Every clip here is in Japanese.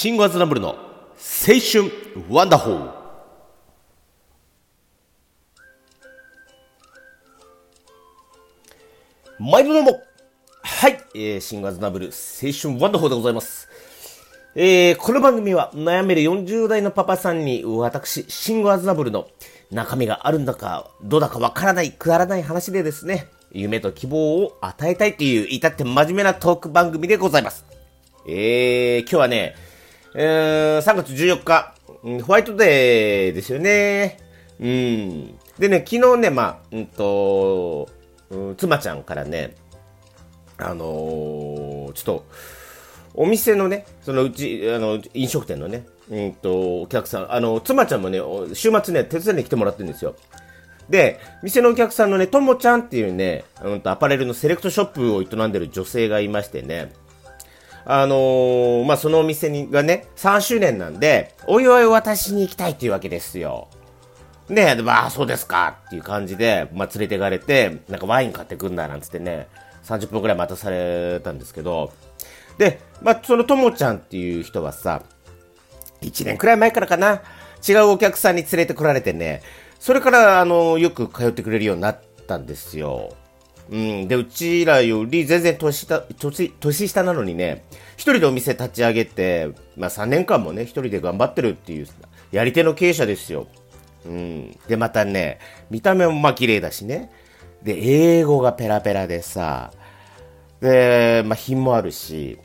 シンゴアズナブルの青春ワンダホー毎度どうもはい、えー、シンゴアズナブル青春ワンダホーでございます。えー、この番組は悩める40代のパパさんに私、シンゴアズナブルの中身があるんだか、どうだかわからない、くだらない話でですね、夢と希望を与えたいという至って真面目なトーク番組でございます。えー、今日はね、えー、3月14日、うんホワイトデーですよね。うん。でね、昨日ね、まあ、うんと、うん妻ちゃんからね、あのーちょっと、お店のね、そのうち、あの、飲食店のね、うんと、お客さん、あの、妻ちゃんもね、週末ね、手伝いに来てもらってるんですよ。で、店のお客さんのね、ともちゃんっていうね、うんと、アパレルのセレクトショップを営んでる女性がいましてね、あのーまあ、そのお店にがね、3周年なんで、お祝いを渡しに行きたいっていうわけですよ。で、でまあ、そうですかっていう感じで、まあ、連れてかれて、なんかワイン買ってくんだなんつってね、30分くらい待たされたんですけど、で、まあ、そのともちゃんっていう人はさ、1年くらい前からかな、違うお客さんに連れてこられてね、それから、あの、よく通ってくれるようになったんですよ。うん。で、うちらより全然年下、年、年下なのにね、一人でお店立ち上げて、まあ3年間もね、一人で頑張ってるっていう、やり手の経営者ですよ。うん。で、またね、見た目もまあ綺麗だしね。で、英語がペラペラでさ、で、まあ品もあるし、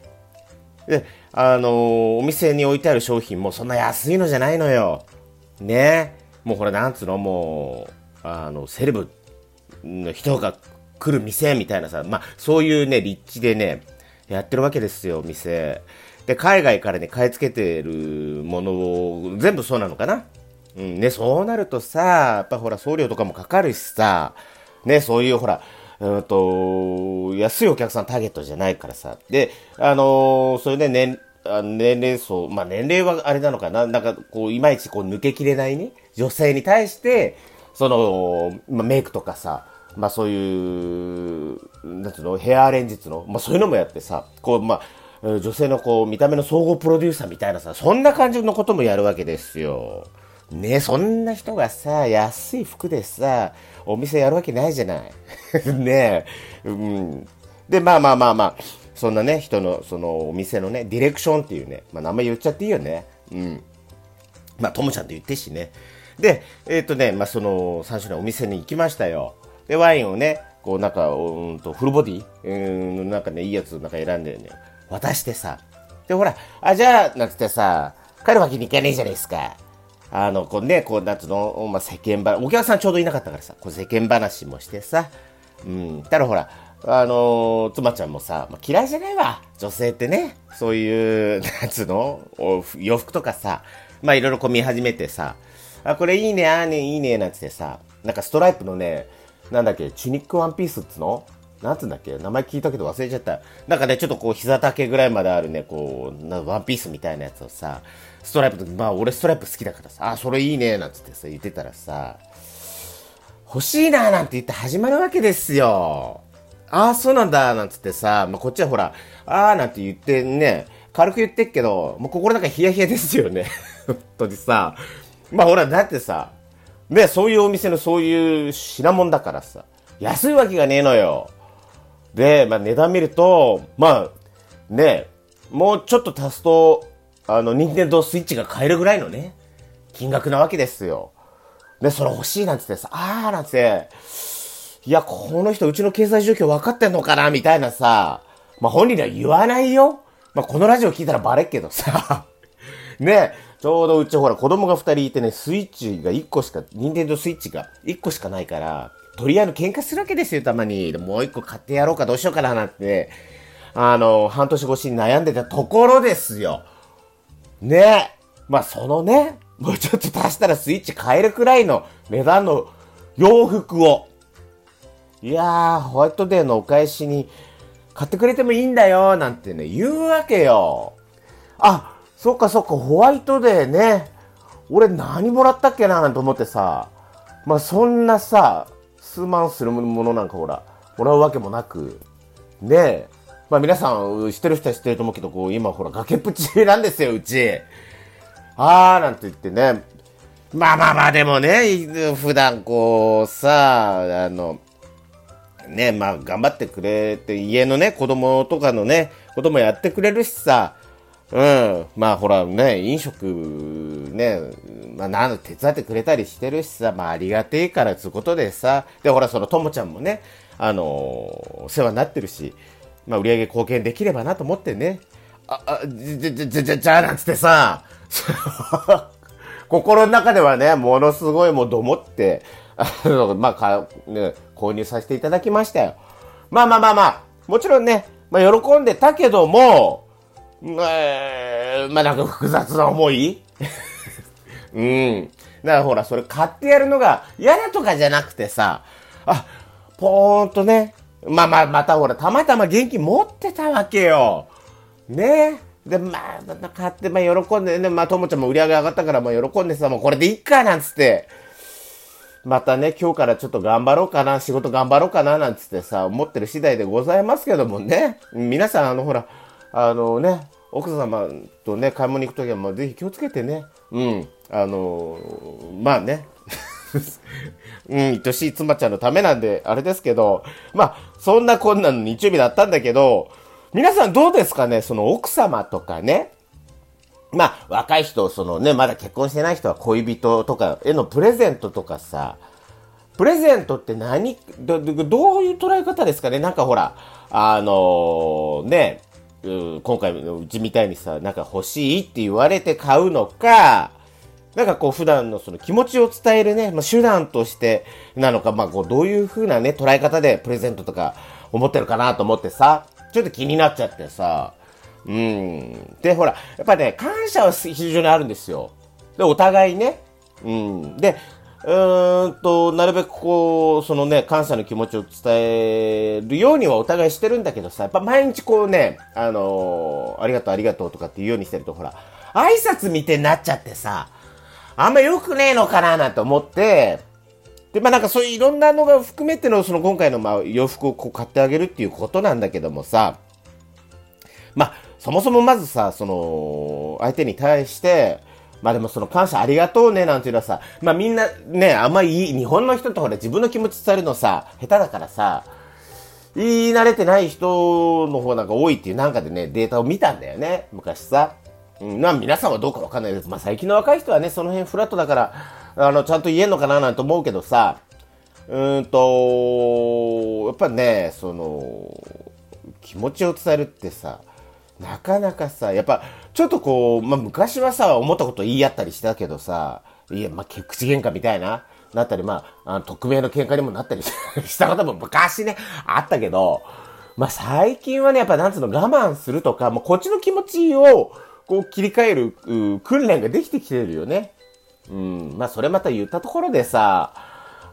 で、あのーお店に置いてある商品もそんな安いのじゃないのよ。ね。もうほら、なんつうの、もう、あの、セレブの人が来る店みたいなさ、まあ、そういうね、立地でね、やってるわけですよ、店。で、海外からね、買い付けてるものを、全部そうなのかなうん、ね、そうなるとさ、やっぱほら、送料とかもかかるしさ、ね、そういうほら、うんと、安いお客さんターゲットじゃないからさ。で、あのーそれで年、あ年齢層、まあ、年齢はあれなのかななんか、こう、いまいちこう、抜けきれないね、女性に対して、その、まあ、メイクとかさ、まあ、そういう、なんつうの、ヘアアレンジの、まあ、そういうのもやってさ、こう、まあ、女性のこう、見た目の総合プロデューサーみたいなさ、そんな感じのこともやるわけですよ。ねそんな人がさ、安い服でさ、お店やるわけないじゃない。ね、うん。で、まあまあまあまあ、そんなね、人の、そのお店のね、ディレクションっていうね、まあ名前言っちゃっていいよね。うん。まあ、ともちゃんと言ってしね。で、えっ、とね、まあその、最初のお店に行きましたよ。で、ワインをね、こうなんか、うんと、フルボディ？うん、なんかね、いいやつなんか選んでね、渡してさ。で、ほら、あ、じゃあ、なんつってさ、帰るわけにいかねえじゃないですか。あの、こうね、こう、なんつの、まあ、世間話、お客さんちょうどいなかったからさ、こう世間話もしてさ、うん、たらほら、あのー妻ちゃんもさ、まあ、嫌いじゃないわ。女性ってね、そういう、なんつの、洋服とかさ、まあ、いろいろこう見始めてさ、あ、これいいね、あーね、いいね、なんつってさ、なんかストライプのね、なんだっけ、チュニックワンピースっつの？なんつんだっけ？名前聞いたけど忘れちゃった。なんかね、ちょっとこう膝丈ぐらいまであるね、こう、なワンピースみたいなやつをさ、ストライプと、まあ俺ストライプ好きだからさ、あ、それいいね、なんつってさ、言ってたらさ、欲しいななんて言って始まるわけですよ。ああ、そうなんだ、なんつってさ、まあ、こっちはほら、ああ、なんて言ってね、軽く言ってっけど、もう心の中ヒヤヒヤですよね。本当にさ。まあほら、だってさ、ね、そういうお店のそういう品物だからさ、安いわけがねえのよ。で、まあ値段見ると、まあ、ね、もうちょっと足すと、あの、任天堂スイッチが買えるぐらいのね、金額なわけですよ。で、それ欲しいなんつってさ、あーなんつって、いや、この人うちの経済状況分かってんのかなみたいなさ、まあ本人には言わないよ。まあこのラジオ聞いたらバレっけどさ、ね、ちょうどうちほら子供が二人いてね、スイッチが一個しか、任天堂スイッチが一個しかないから、取り合いの喧嘩するわけですよ、たまに。もう一個買ってやろうかどうしようかななんて、あの、半年越しに悩んでたところですよ。ね。まあ、そのね、もうちょっと足したらスイッチ買えるくらいの値段の洋服を、いやー、ホワイトデーのお返しに買ってくれてもいいんだよ、なんてね、言うわけよ。あ、そっかそっか、ホワイトデーね。俺何もらったっけな、なんて思ってさ、まあそんなさ、数万するものなんかほら、もらうわけもなく、ねえ、まあ皆さん知ってる人は知ってると思うけど、こう今ほら崖っぷちなんですよ、うち。あーなんて言ってね。まあまあまあでもね、普段こうさ、あの、ね、まあ頑張ってくれて、家のね、子供とかのね、子供やってくれるしさ、うん。まあほらね、飲食ね、まあなん手伝ってくれたりしてるしさ、まあありがてえからつうことでさ、でほらそのともちゃんもね、あのー、世話になってるし、まあ売り上げ貢献できればなと思ってね、あ、あ、じゃ、じゃ、じゃ、じゃ、じゃ、なんつってさ、心の中ではね、ものすごいもうどもって、あの、まあ、か、ね、購入させていただきましたよ。まあまあまあまあ、もちろんね、まあ喜んでたけども、えー、まあなんか複雑な思い？うん。だからほら、それ買ってやるのが嫌だとかじゃなくてさ、あ、ぽーんとね、まあまあ、またほら、たまたま元気持ってたわけよ。ねで、まあ、買って、まあ喜んでね、まあともちゃんも売り上げ上がったから、まあ喜んでさ、もうこれでいっか、なんつって、またね、今日からちょっと頑張ろうかな、仕事頑張ろうかな、なんつってさ、思ってる次第でございますけどもね。皆さん、あの、ほら、あのね、奥様とね、買い物に行くときは、まあ、ぜひ気をつけてね。うん。あの、まあね。うん、愛しい妻ちゃんのためなんで、あれですけど、まあ、そんなこんなの日曜日だったんだけど、皆さんどうですかね？その奥様とかね。まあ、若い人、そのね、まだ結婚してない人は恋人とかへのプレゼントとかさ、プレゼントって何？ど、どういう捉え方ですかね？なんかほら、あのー、ね、今回のうちみたいにさ、なんか欲しいって言われて買うのか、なんかこう普段のその気持ちを伝えるね、まあ、手段としてなのか、まあこうどういう風なね、捉え方でプレゼントとか思ってるかなと思ってさ、ちょっと気になっちゃってさ、うん。で、ほら、やっぱね、感謝は非常にあるんですよ。で、お互いね。うん。で、うーんと、なるべくこう、そのね、感謝の気持ちを伝えるようにはお互いしてるんだけどさ、やっぱ毎日こうね、あのー、ありがとうありがとうとかって言うようにしてると、ほら、挨拶みてになっちゃってさ、あんま良くねえのかななんて思って、で、まあなんかそういういろんなのが含めての、その今回のまあ洋服をこう買ってあげるっていうことなんだけどもさ、まあ、そもそもまずさ、その、相手に対して、まあでもその感謝ありがとうねなんていうのはさ、まあみんなね、あんまり日本の人ってほら自分の気持ち伝えるのさ、下手だからさ、言い慣れてない人の方なんか多いっていうなんかでね、データを見たんだよね、昔さ。うん、まあ皆さんはどうかわかんないです。まあ最近の若い人はね、その辺フラットだから、あの、ちゃんと言えんのかななんて思うけどさ、うんと、やっぱね、その、気持ちを伝えるってさ、なかなかさ、やっぱ、ちょっとこう、まあ、昔はさ、思ったこと言い合ったりしたけどさ、いや、まあ、口喧嘩みたいな、なったり、まあ、あの匿名の喧嘩にもなったりしたことも昔ね、あったけど、まあ、最近はね、やっぱなんつうの、我慢するとか、もうこっちの気持ちを、こう切り替える、訓練ができてきてるよね。うん。まあ、それまた言ったところでさ、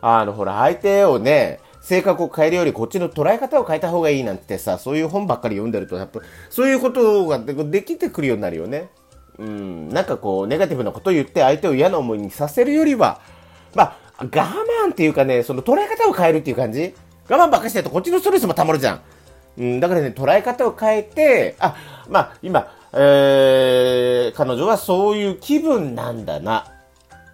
あの、ほら、相手をね、性格を変えるよりこっちの捉え方を変えた方がいいなんてさ、そういう本ばっかり読んでると、やっぱ、そういうことができてくるようになるよね。うん、なんかこう、ネガティブなことを言って相手を嫌な思いにさせるよりは、まあ、我慢っていうかね、その捉え方を変えるっていう感じ我慢ばっかしてるとこっちのストレスも溜まるじゃん。うん、だからね、捉え方を変えて、あ、まあ、今、えー、彼女はそういう気分なんだな。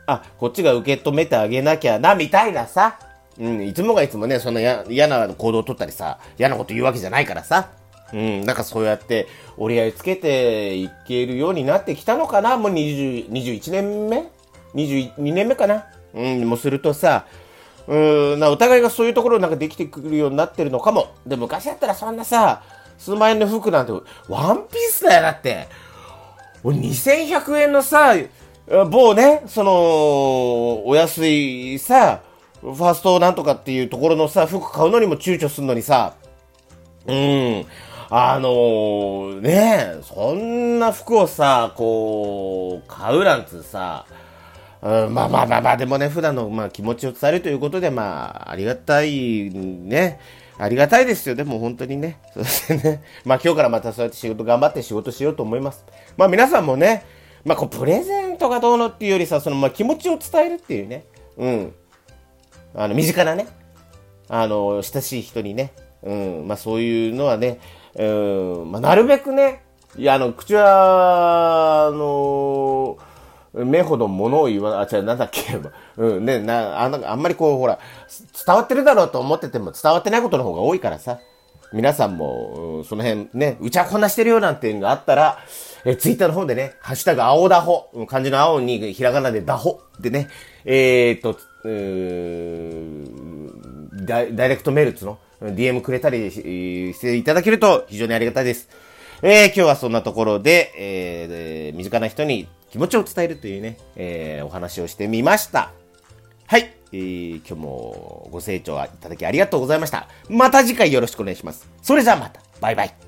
あ、こっちが受け止めてあげなきゃな、みたいなさ。うん、いつもがいつもね、そんな嫌な行動を取ったりさ、嫌なこと言うわけじゃないからさ。うん、なんかそうやって折り合いつけていけるようになってきたのかなもう20、21年目 ?22 年目かな？うん、もうするとさ、うん、なお互いがそういうところなんかできてくるようになってるのかも。で、昔だったらそんなさ、数万円の服なんて、ワンピースだよ、だって。2100円のさ、某ね、その、お安いさ、ファーストなんとかっていうところのさ、服買うのにも躊躇するのにさ、うん、あのー、ねそんな服をさ、こう、買うなんつさ、うん、まあまあまあまあ、でもね、普段の、まあ、気持ちを伝えるということで、まあ、ありがたい、ね。ありがたいですよ。でも本当にね。そしてね。まあ今日からまたそうやって仕事頑張って仕事しようと思います。まあ皆さんもね、まあこうプレゼントがどうのっていうよりさ、そのまあ気持ちを伝えるっていうね。うん。あの、身近なね、あの、親しい人にね、うん、まあそういうのはね、うん、まあ、なるべくね、いや、あの、口は、あの目ほど物を言わ、あ、違う、なんだっけ、うん、ね、な、ああんまりこう、ほら、伝わってるだろうと思ってても伝わってないことの方が多いからさ、皆さんも、うん、その辺ね、うちはこんなしてるよなんていうのがあったら、えツイッターの方でね、ハッシュタグ青ダホ、漢字の青にひらがなでダホでね、えー、っと、ダイレクトメールつの？DM くれたりしていただけると非常にありがたいです。えー、今日はそんなところで、えー、身近な人に気持ちを伝えるというね、えー、お話をしてみました。はい、えー、今日もご清聴いただきありがとうございました。また次回よろしくお願いします。それじゃあまた。バイバイ。